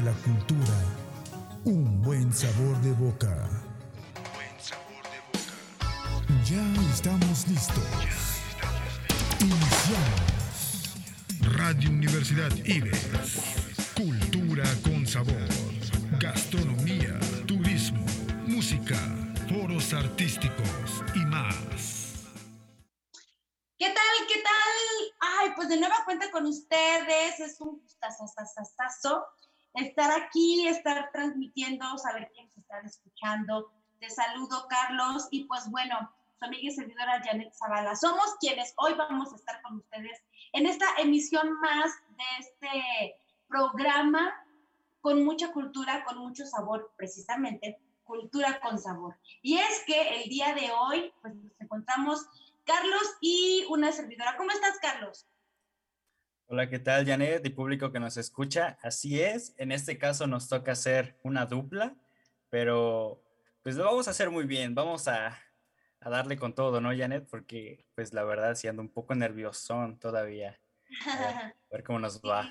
de la cultura, un buen sabor de boca. Ya estamos listos. Iniciamos. Radio Universidad Ives. Cultura con sabor. Gastronomía, turismo, música, foros artísticos y más. ¿Qué tal? ¿Qué tal? Ay, pues de nueva cuenta con ustedes. Es un gustazo estar aquí, estar transmitiendo, saber quiénes están escuchando. Te saludo, Carlos. Y pues bueno, su amiga y servidora Janet Zavala. Somos quienes hoy vamos a estar con ustedes en esta emisión más de este programa con mucha cultura, con mucho sabor, precisamente, cultura con sabor. Y es que el día de hoy, pues nos encontramos Carlos y una servidora. ¿Cómo estás, Carlos? Hola, ¿qué tal, Janet y público que nos escucha? Así es, en este caso nos toca hacer una dupla, pero pues lo vamos a hacer muy bien. Vamos a a darle con todo, ¿no, Janet? Porque, pues, la verdad, sí ando un poco nerviosón todavía. A ver, cómo nos va.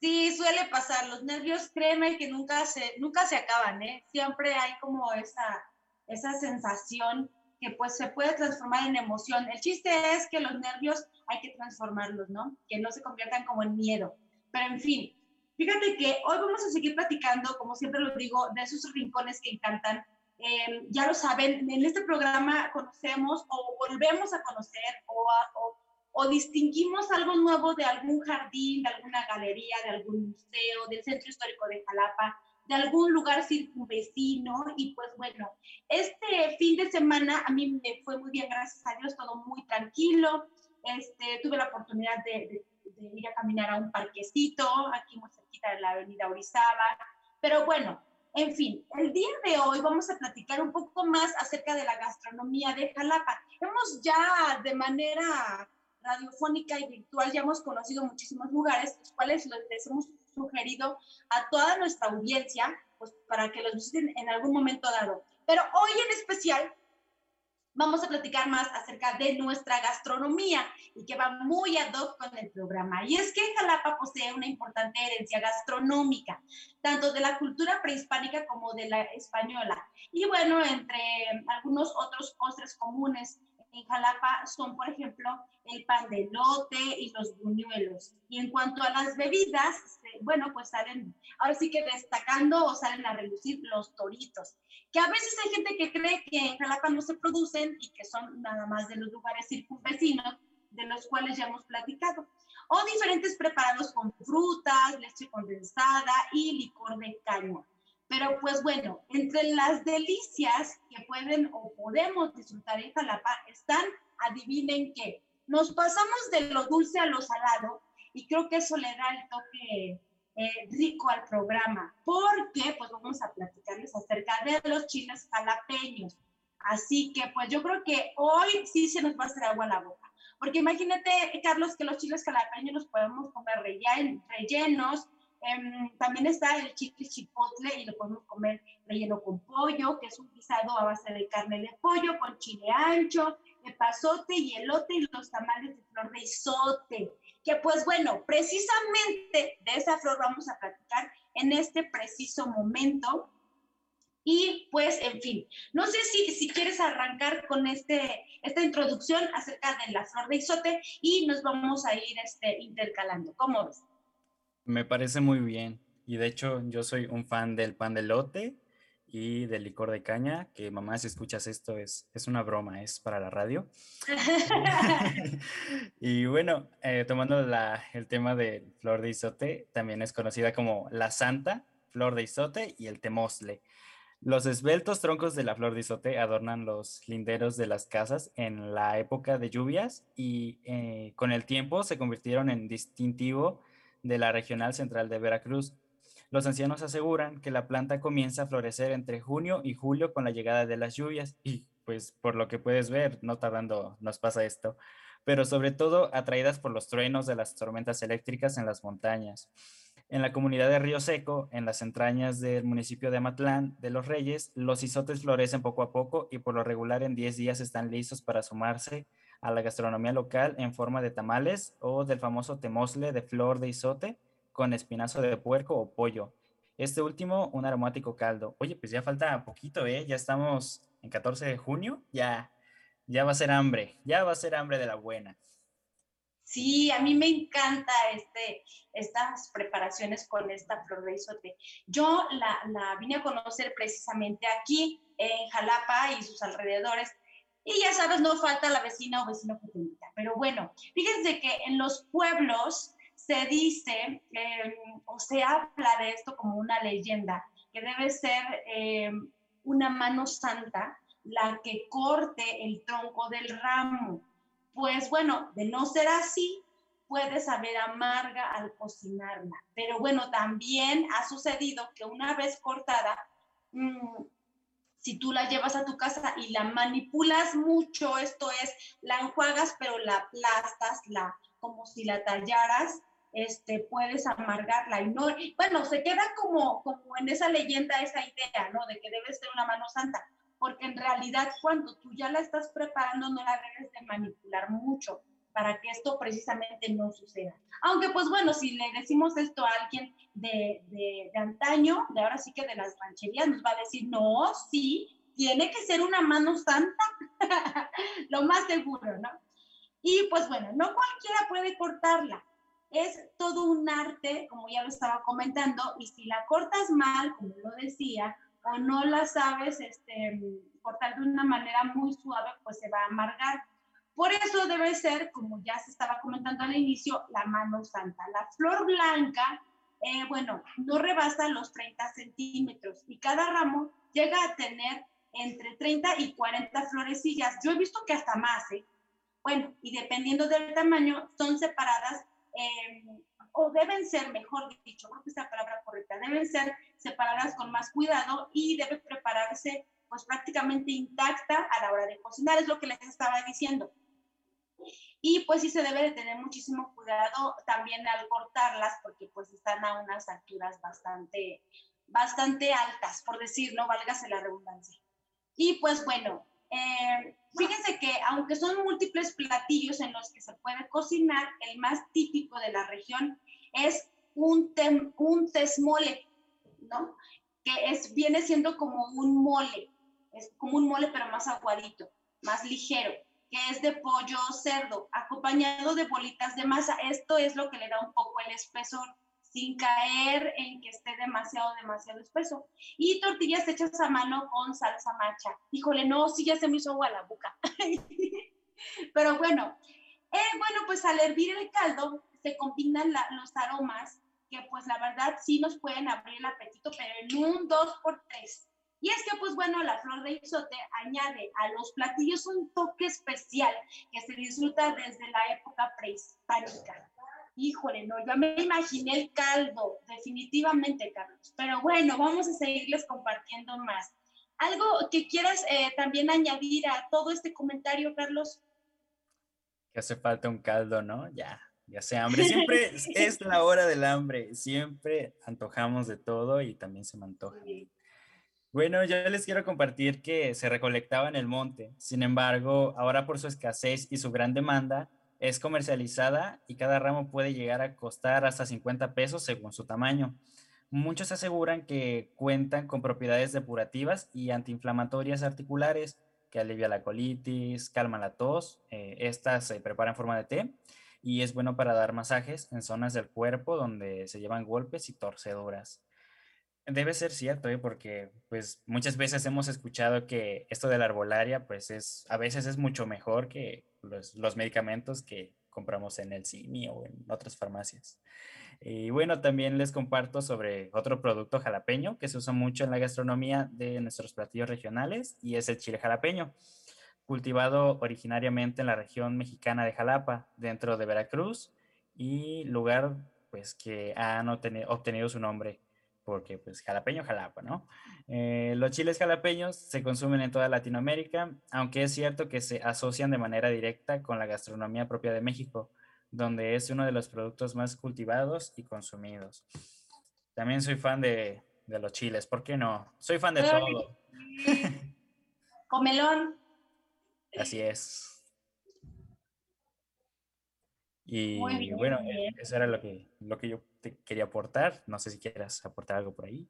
Sí, suele pasar. Los nervios, créeme que nunca se, nunca se acaban, ¿eh? Siempre hay como esa, esa sensación que pues se puede transformar en emoción. El chiste es que los nervios hay que transformarlos, ¿no? Que no se conviertan como en miedo. Pero en fin, fíjate que hoy vamos a seguir platicando, como siempre lo digo, de esos rincones que encantan eh, ya lo saben, en este programa conocemos o volvemos a conocer o, o, distinguimos algo nuevo de algún jardín, de alguna galería, de algún museo, del centro histórico de Jalapa, de algún lugar circunvecino. Y pues bueno, este fin de semana a mí me fue muy bien, gracias a Dios, todo muy tranquilo. Este, tuve la oportunidad de, de ir a caminar a un parquecito aquí muy cerquita de la avenida Orizaba. Pero bueno, en fin, el día de hoy vamos a platicar un poco más acerca de la gastronomía de Jalapa. Hemos ya de manera radiofónica y virtual ya hemos conocido muchísimos lugares, los cuales les hemos sugerido a toda nuestra audiencia, pues para que los visiten en algún momento dado. Pero hoy en especial vamos a platicar más acerca de nuestra gastronomía y que va muy ad hoc con el programa. Y es que Jalapa posee una importante herencia gastronómica, tanto de la cultura prehispánica como de la española. Y bueno, entre algunos otros postres comunes en Jalapa son, por ejemplo, el pan de lote y los buñuelos. Y en cuanto a las bebidas, este, bueno, pues salen, ahora sí que destacando o salen a relucir los toritos, que a veces hay gente que cree que en Jalapa no se producen y que son nada más de los lugares circunvecinos, de los cuales ya hemos platicado. O diferentes preparados con frutas, leche condensada y licor de caña. Pero pues bueno, entre las delicias que pueden o podemos disfrutar en Jalapa están, adivinen qué, nos pasamos de lo dulce a lo salado y creo que eso le da el toque eh, rico al programa, porque pues vamos a platicarles acerca de los chiles jalapeños. Así que pues yo creo que hoy sí se nos va a hacer agua a la boca. Porque imagínate, Carlos, que los chiles jalapeños los podemos comer rellenos, Em, también está el chile chipotle y lo podemos comer relleno con pollo, que es un guisado a base de carne de pollo con chile ancho, pasote y elote y los tamales de flor de isote. Que pues bueno, precisamente de esa flor vamos a platicar en este preciso momento. Y pues, en fin, no sé si, si quieres arrancar con este, esta introducción acerca de la flor de isote y nos vamos a ir este, intercalando. ¿Cómo ves? Me parece muy bien. Y de hecho, yo soy un fan del pan de lote y del licor de caña, que mamá, si escuchas esto, es, es una broma, es para la radio. y bueno, eh, tomando el tema de flor de isote, también es conocida como la santa, flor de isote y el temosle. Los esbeltos troncos de la flor de isote adornan los linderos de las casas en la época de lluvias y eh, con el tiempo se convirtieron en distintivo de la Regional Central de Veracruz. Los ancianos aseguran que la planta comienza a florecer entre junio y julio con la llegada de las lluvias y pues por lo que puedes ver, no tardando nos pasa esto, pero sobre todo atraídas por los truenos de las tormentas eléctricas en las montañas. En la comunidad de Río Seco, en las entrañas del municipio de Amatlán de los Reyes, los isotes florecen poco a poco y por lo regular en 10 días están listos para sumarse a la gastronomía local en forma de tamales o del famoso temosle de flor de isote con espinazo de puerco o pollo. Este último, un aromático caldo. Oye, pues ya falta poquito, ¿eh? Ya estamos en 14 de junio, ya, ya va a ser hambre, ya va a ser hambre de la buena. Sí, a mí me encanta este, estas preparaciones con esta flor de isote. Yo la, la vine a conocer precisamente aquí en Jalapa y sus alrededores. Y ya sabes, no falta la vecina o vecino que te invita. Pero bueno, fíjense que en los pueblos se dice em, o se habla de esto como una leyenda, que debe ser em, una mano santa la que corte el tronco del ramo pues bueno, de no ser así, puede saber amarga al cocinarla. Pero bueno, también ha sucedido que una vez cortada, mm, si tú la llevas a tu casa y la manipulas mucho, esto es, la enjuagas, pero la aplastas, la, como si la tallaras, este, puedes amargarla. Y no, bueno, se queda como, como en esa leyenda, esa idea, ¿no? De que debe ser una mano santa porque en realidad cuando tú ya la estás preparando no la debes de manipular mucho para que esto precisamente no suceda. Aunque pues bueno, si le decimos esto a alguien de, de, de antaño, de ahora sí que de las rancherías, nos va a decir, no, sí, tiene que ser una mano santa, lo más seguro, ¿no? Y pues bueno, no cualquiera puede cortarla. Es todo un arte, como ya lo estaba comentando, y si la cortas mal, como lo decía, o no la sabes este, cortar de una manera muy suave, pues se va a amargar. Por eso debe ser, como ya se estaba comentando al inicio, la mano santa. La flor blanca, eh, bueno, no rebasa los 30 centímetros y cada ramo llega a tener entre 30 y 40 florecillas. Yo he visto que hasta más, ¿eh? Bueno, y dependiendo del tamaño, son separadas eh, o deben ser, mejor dicho, creo que es la palabra correcta, deben ser separadas con más cuidado y debe prepararse pues prácticamente intacta a la hora de cocinar, es lo que les estaba diciendo. Y pues sí se debe de tener muchísimo cuidado también al cortarlas porque pues están a unas alturas bastante, bastante altas, por decirlo, válgase la redundancia. Y pues bueno, eh, fíjense que aunque son múltiples platillos en los que se puede cocinar, el más típico de la región es un, un tesmole, ¿no? Que es, viene siendo como un mole, es como un mole pero más aguadito, más ligero, que es de pollo o cerdo, acompañado de bolitas de masa. Esto es lo que le da un poco el espesor, sin caer en que esté demasiado, demasiado espeso. Y tortillas hechas a mano con salsa macha. Híjole, no, sí ya se me hizo agua la boca. pero bueno, eh, bueno, pues al hervir el caldo, se combinan los aromas que pues la verdad sí nos pueden abrir el apetito, pero en un 2 por 3 Y es que pues bueno, la flor de isote añade a los platillos un toque especial que se disfruta desde la época prehispánica. Híjole, no, ya me imaginé el caldo, definitivamente, Carlos. Pero bueno, vamos a seguirles compartiendo más. ¿Algo que quieras eh, también añadir a todo este comentario, Carlos? Que hace falta un caldo, ¿no? Ya, ya sea hambre, siempre es la hora del hambre, siempre antojamos de todo y también se me antoja. Bueno, yo les quiero compartir que se recolectaba en el monte, sin embargo, ahora por su escasez y su gran demanda, es comercializada y cada ramo puede llegar a costar hasta 50 pesos según su tamaño. Muchos aseguran que cuentan con propiedades depurativas y antiinflamatorias articulares que alivia la colitis, calma la tos. Eh, estas se preparan en forma de té y es bueno para dar masajes en zonas del cuerpo donde se llevan golpes y torceduras. Debe ser cierto, ¿eh? porque pues muchas veces hemos escuchado que esto de la arbolaria pues es a veces es mucho mejor que los, los medicamentos que compramos en el CIMI o en otras farmacias. Y bueno, también les comparto sobre otro producto jalapeño que se usa mucho en la gastronomía de nuestros platillos regionales y es el chile jalapeño cultivado originariamente en la región mexicana de Jalapa, dentro de Veracruz, y lugar pues que han obtenido, su nombre porque pues jalapeño, jalapa, ¿no? Eh, los chiles jalapeños se consumen en toda Latinoamérica, aunque es cierto que se asocian de manera directa con la gastronomía propia de México, donde es uno de los productos más cultivados y consumidos. También soy fan de, de los chiles, ¿por qué no? Soy fan de todo. Comelón. Así es. Y bueno, eh, eso era lo que, lo que yo te quería aportar. No sé si quieras aportar algo por ahí.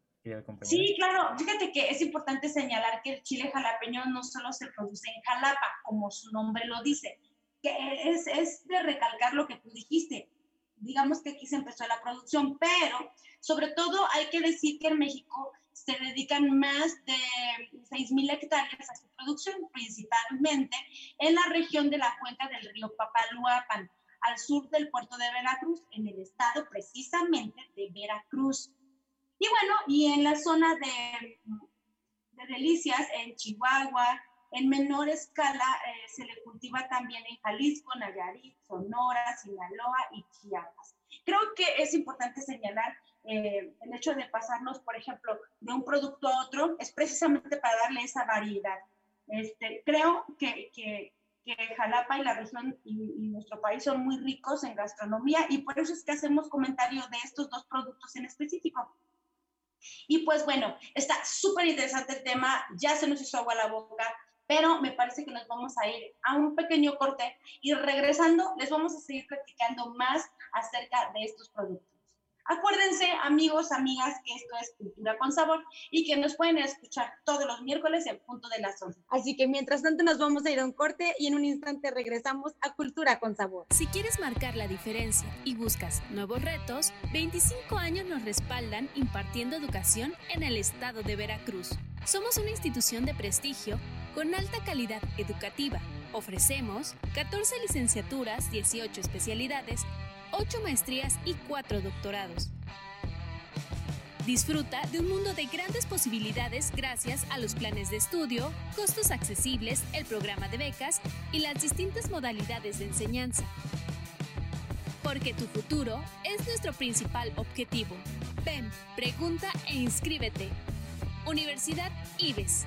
Sí, claro. Fíjate que es importante señalar que el chile jalapeño no solo se produce en Jalapa, como su nombre lo dice, que es, es de recalcar lo que tú dijiste. Digamos que aquí se empezó la producción, pero sobre todo hay que decir que en México se dedican más de 6.000 hectáreas a su producción, principalmente en la región de la cuenca del río Papaluapan, al sur del puerto de Veracruz, en el estado precisamente de Veracruz. Y bueno, y en la zona de, de Delicias, en Chihuahua, en menor escala eh, se le cultiva también en Jalisco, Nayarit, Sonora, Sinaloa y Chiapas. Creo que es importante señalar eh, el hecho de pasarnos, por ejemplo, de un producto a otro, es precisamente para darle esa variedad. Este, creo que, que, que Jalapa y la región y, nuestro país son muy ricos en gastronomía y por eso es que hacemos comentario de estos dos productos en específico. Y pues bueno, está súper interesante el tema, ya se nos hizo agua la boca, pero me parece que nos vamos a ir a un pequeño corte y regresando les vamos a seguir platicando más acerca de estos productos. Acuérdense, amigos, amigas, que esto es Cultura con Sabor y que nos pueden escuchar todos los miércoles en punto de las 11. Así que mientras tanto nos vamos a ir a un corte y en un instante regresamos a Cultura con Sabor. Si quieres marcar la diferencia y buscas nuevos retos, 25 años nos respaldan impartiendo educación en el estado de Veracruz. Somos una institución de prestigio con alta calidad educativa. Ofrecemos 14 licenciaturas, 18 especialidades, 8 maestrías y 4 doctorados. Disfruta de un mundo de grandes posibilidades gracias a los planes de estudio, costos accesibles, el programa de becas y las distintas modalidades de enseñanza. Porque tu futuro es nuestro principal objetivo. Ven, pregunta e inscríbete. Universidad IBES.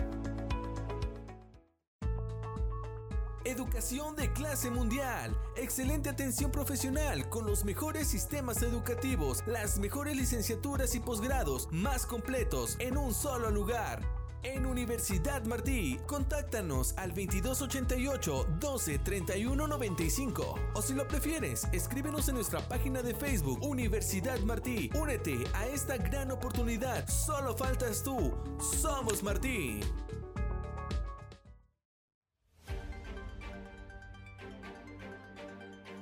Clase mundial. Excelente atención profesional con los mejores sistemas educativos, las mejores licenciaturas y posgrados más completos en un solo lugar. En Universidad Martí, contáctanos al 2288 12 31 95 o si lo prefieres, escríbenos en nuestra página de Facebook Universidad Martí. Únete a esta gran oportunidad. Solo faltas tú. Somos Martí.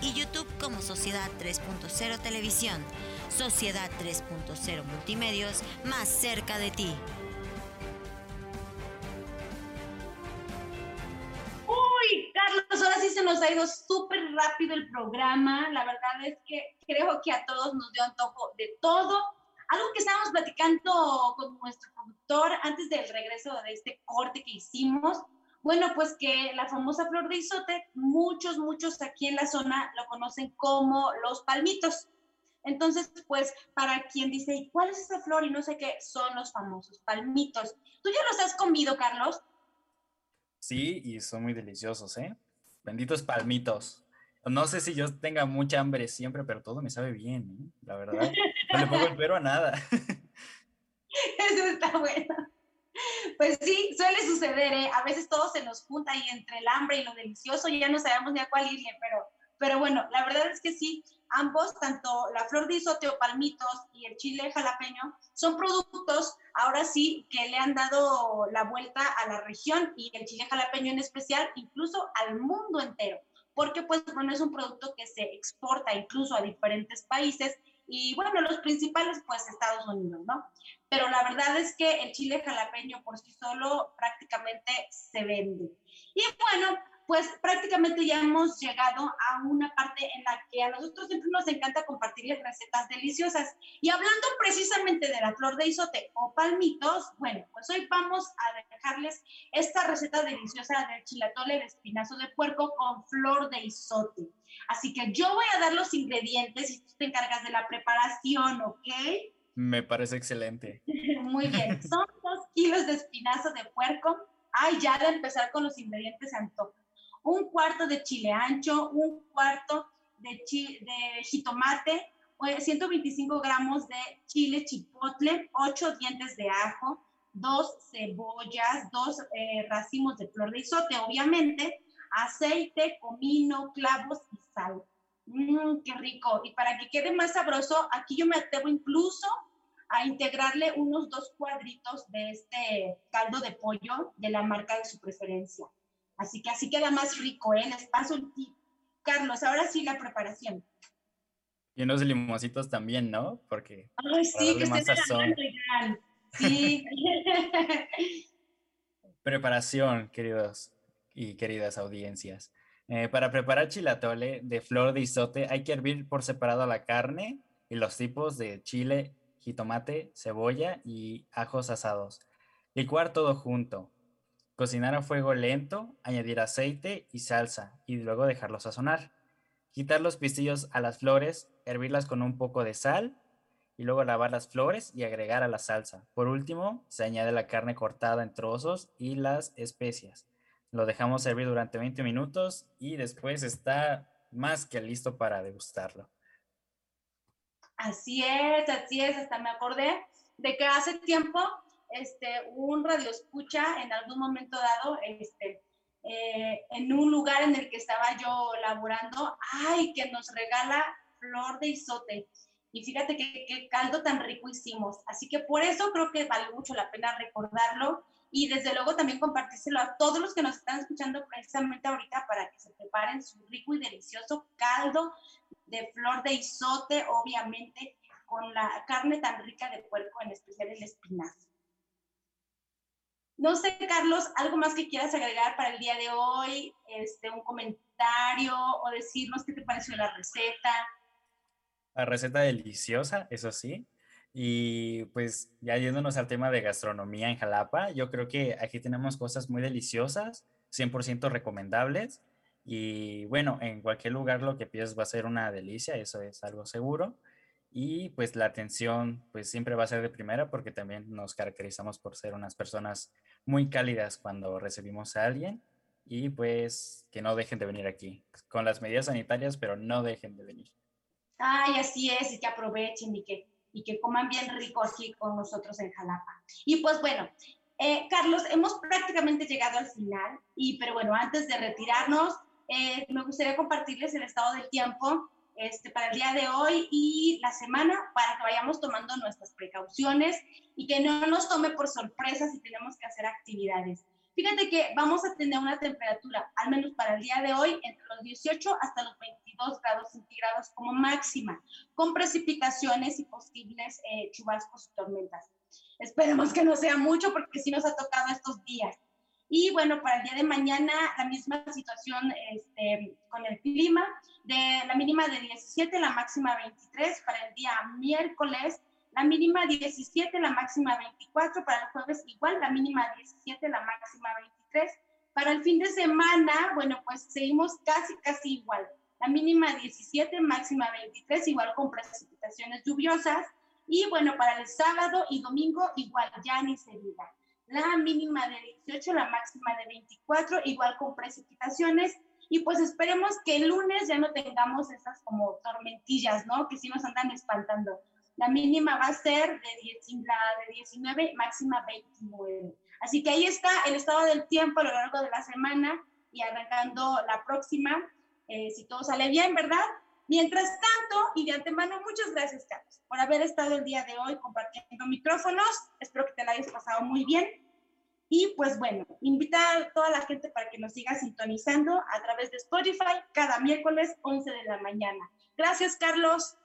y YouTube como Sociedad 3.0 Televisión. Sociedad 3.0 Multimedios, más cerca de ti. Uy, Carlos, ahora sí se nos ha ido súper rápido el programa. La verdad es que creo que a todos nos dio antojo de todo. Algo que estábamos platicando con nuestro productor antes del regreso de este corte que hicimos bueno, pues que la famosa flor de isote, muchos, muchos aquí en la zona lo conocen como los palmitos. Entonces, pues para quien dice, ¿cuál es esa flor? Y no sé qué, son los famosos palmitos. ¿Tú ya los has comido, Carlos? Sí, y son muy deliciosos, ¿eh? Benditos palmitos. No sé si yo tenga mucha hambre siempre, pero todo me sabe bien, ¿eh? la verdad. No le pongo el pero a nada. Eso está bueno. Pues sí, suele suceder, ¿eh? A veces todo se nos junta y entre el hambre y lo delicioso ya no sabemos ni a cuál irle, pero, pero bueno, la verdad es que sí, ambos, tanto la flor de isote o palmitos y el chile jalapeño, son productos, ahora sí, que le han dado la vuelta a la región y el chile jalapeño en especial, incluso al mundo entero, porque pues bueno, es un producto que se exporta incluso a diferentes países y bueno, los principales pues Estados Unidos, ¿no? Pero la verdad es que el chile jalapeño por sí solo prácticamente se vende. Y bueno, pues prácticamente ya hemos llegado a una parte en la que a nosotros siempre nos encanta compartirles recetas deliciosas. Y hablando precisamente de la flor de isote o palmitos, bueno, pues hoy vamos a dejarles esta receta deliciosa del chilatole de espinazo de puerco con flor de isote. Así que yo voy a dar los ingredientes y tú te encargas de la preparación, ¿ok? Me parece excelente. Muy bien, son dos kilos de espinazo de puerco. Ay, ya de empezar con los ingredientes se antoja un cuarto de chile ancho, un cuarto de, de jitomate, 125 gramos de chile chipotle, 8 dientes de ajo, dos cebollas, dos eh, racimos de flor de isote, obviamente, aceite, comino, clavos y sal. Mmm, qué rico. Y para que quede más sabroso, aquí yo me atrevo incluso a integrarle unos dos cuadritos de este caldo de pollo de la marca de su preferencia. Así que así queda más rico, ¿eh? Les paso el tip. Carlos, ahora sí la preparación. Y unos limoncitos también, ¿no? Porque. Ay, sí, que estén sazón. Sí. Preparación, queridos y queridas audiencias. Eh, para preparar chilatole de flor de isote hay que hervir por separado la carne y los tipos de chile, jitomate, cebolla y ajos asados. Licuar todo junto. Cocinar a fuego lento, añadir aceite y salsa y luego dejarlo sazonar. Quitar los pistillos a las flores, hervirlas con un poco de sal y luego lavar las flores y agregar a la salsa. Por último, se añade la carne cortada en trozos y las especias. Lo dejamos servir durante 20 minutos y después está más que listo para degustarlo. Así es, así es, hasta me acordé de que hace tiempo este, un radio escucha en algún momento dado, este, eh, en un lugar en el que estaba yo laborando, ay, que nos regala flor de isote. Y fíjate qué caldo tan rico hicimos. Así que por eso creo que vale mucho la pena recordarlo y desde luego también compartírselo a todos los que nos están escuchando precisamente ahorita para que se preparen su rico y delicioso caldo de flor de isote, obviamente con la carne tan rica de puerco, en especial el espinazo. No sé, Carlos, algo más que quieras agregar para el día de hoy, este, un comentario o decirnos qué te pareció la receta. La receta deliciosa, eso sí. Y pues ya yéndonos al tema de gastronomía en Jalapa, yo creo que aquí tenemos cosas muy deliciosas, 100% recomendables. Y bueno, en cualquier lugar lo que pides va a ser una delicia, eso es algo seguro. Y pues la atención pues siempre va a ser de primera porque también nos caracterizamos por ser unas personas muy cálidas cuando recibimos a alguien y pues que no dejen de venir aquí con las medidas sanitarias, pero no dejen de venir. Ay, así es, y que aprovechen y que, y que coman bien rico aquí con nosotros en Jalapa. Y pues bueno, eh, Carlos, hemos prácticamente llegado al final, y pero bueno, antes de retirarnos, eh, me gustaría compartirles el estado del tiempo este, para el día de hoy y la semana para que vayamos tomando nuestras precauciones y que no nos tome por sorpresa si tenemos que hacer actividades. Fíjate que vamos a tener una temperatura, al menos para el día de hoy, entre los 18 hasta los 22 grados centígrados como máxima, con precipitaciones y posibles eh, chubascos y tormentas. Esperemos que no sea mucho porque sí nos ha tocado estos días. Y bueno, para el día de mañana la misma situación este, con el clima, de la mínima de 17, la máxima 23, para el día miércoles la mínima 17, la máxima 24, para el jueves igual, la mínima 17, la máxima 23. Para el fin de semana, bueno, pues seguimos casi, casi igual. La mínima 17, máxima 23, igual con precipitaciones lluviosas. Y bueno, para el sábado y domingo igual, ya ni se diga la mínima de 18, la máxima de 24, igual con precipitaciones. Y pues esperemos que el lunes ya no tengamos esas como tormentillas, ¿no? Que sí nos andan espantando. La mínima va a ser de, 10, de 19, máxima 29. Así que ahí está el estado del tiempo a lo largo de la semana y arrancando la próxima, eh, si todo sale bien, ¿verdad? Mientras tanto, y de antemano, muchas gracias, Carlos, por haber estado el día de hoy compartiendo micrófonos. Espero que te la hayas pasado muy bien. Y pues bueno, invitar a toda la gente para que nos siga sintonizando a través de Spotify cada miércoles 11 de la mañana. Gracias, Carlos.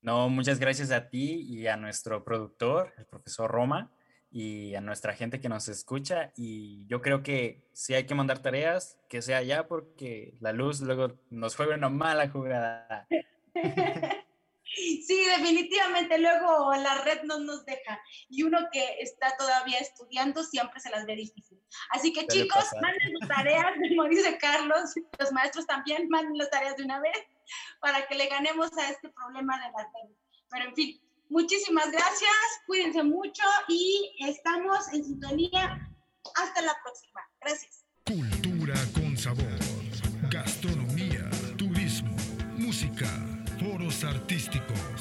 No, muchas gracias a ti y a nuestro productor, el profesor Roma, y a nuestra gente que nos escucha. Y yo creo que si hay que mandar tareas, que sea ya, porque la luz luego nos juega una mala jugada. Sí, definitivamente. Luego la red no nos deja. Y uno que está todavía estudiando siempre se las ve difícil. Así que chicos, manden sus tareas, como dice Carlos, los maestros también manden las tareas de una vez para que le ganemos a este problema de las redes. Pero en fin, muchísimas gracias, cuídense mucho y estamos en sintonía. Hasta la próxima. Gracias. Cultura con sabor, gastronomía, turismo, música foros artísticos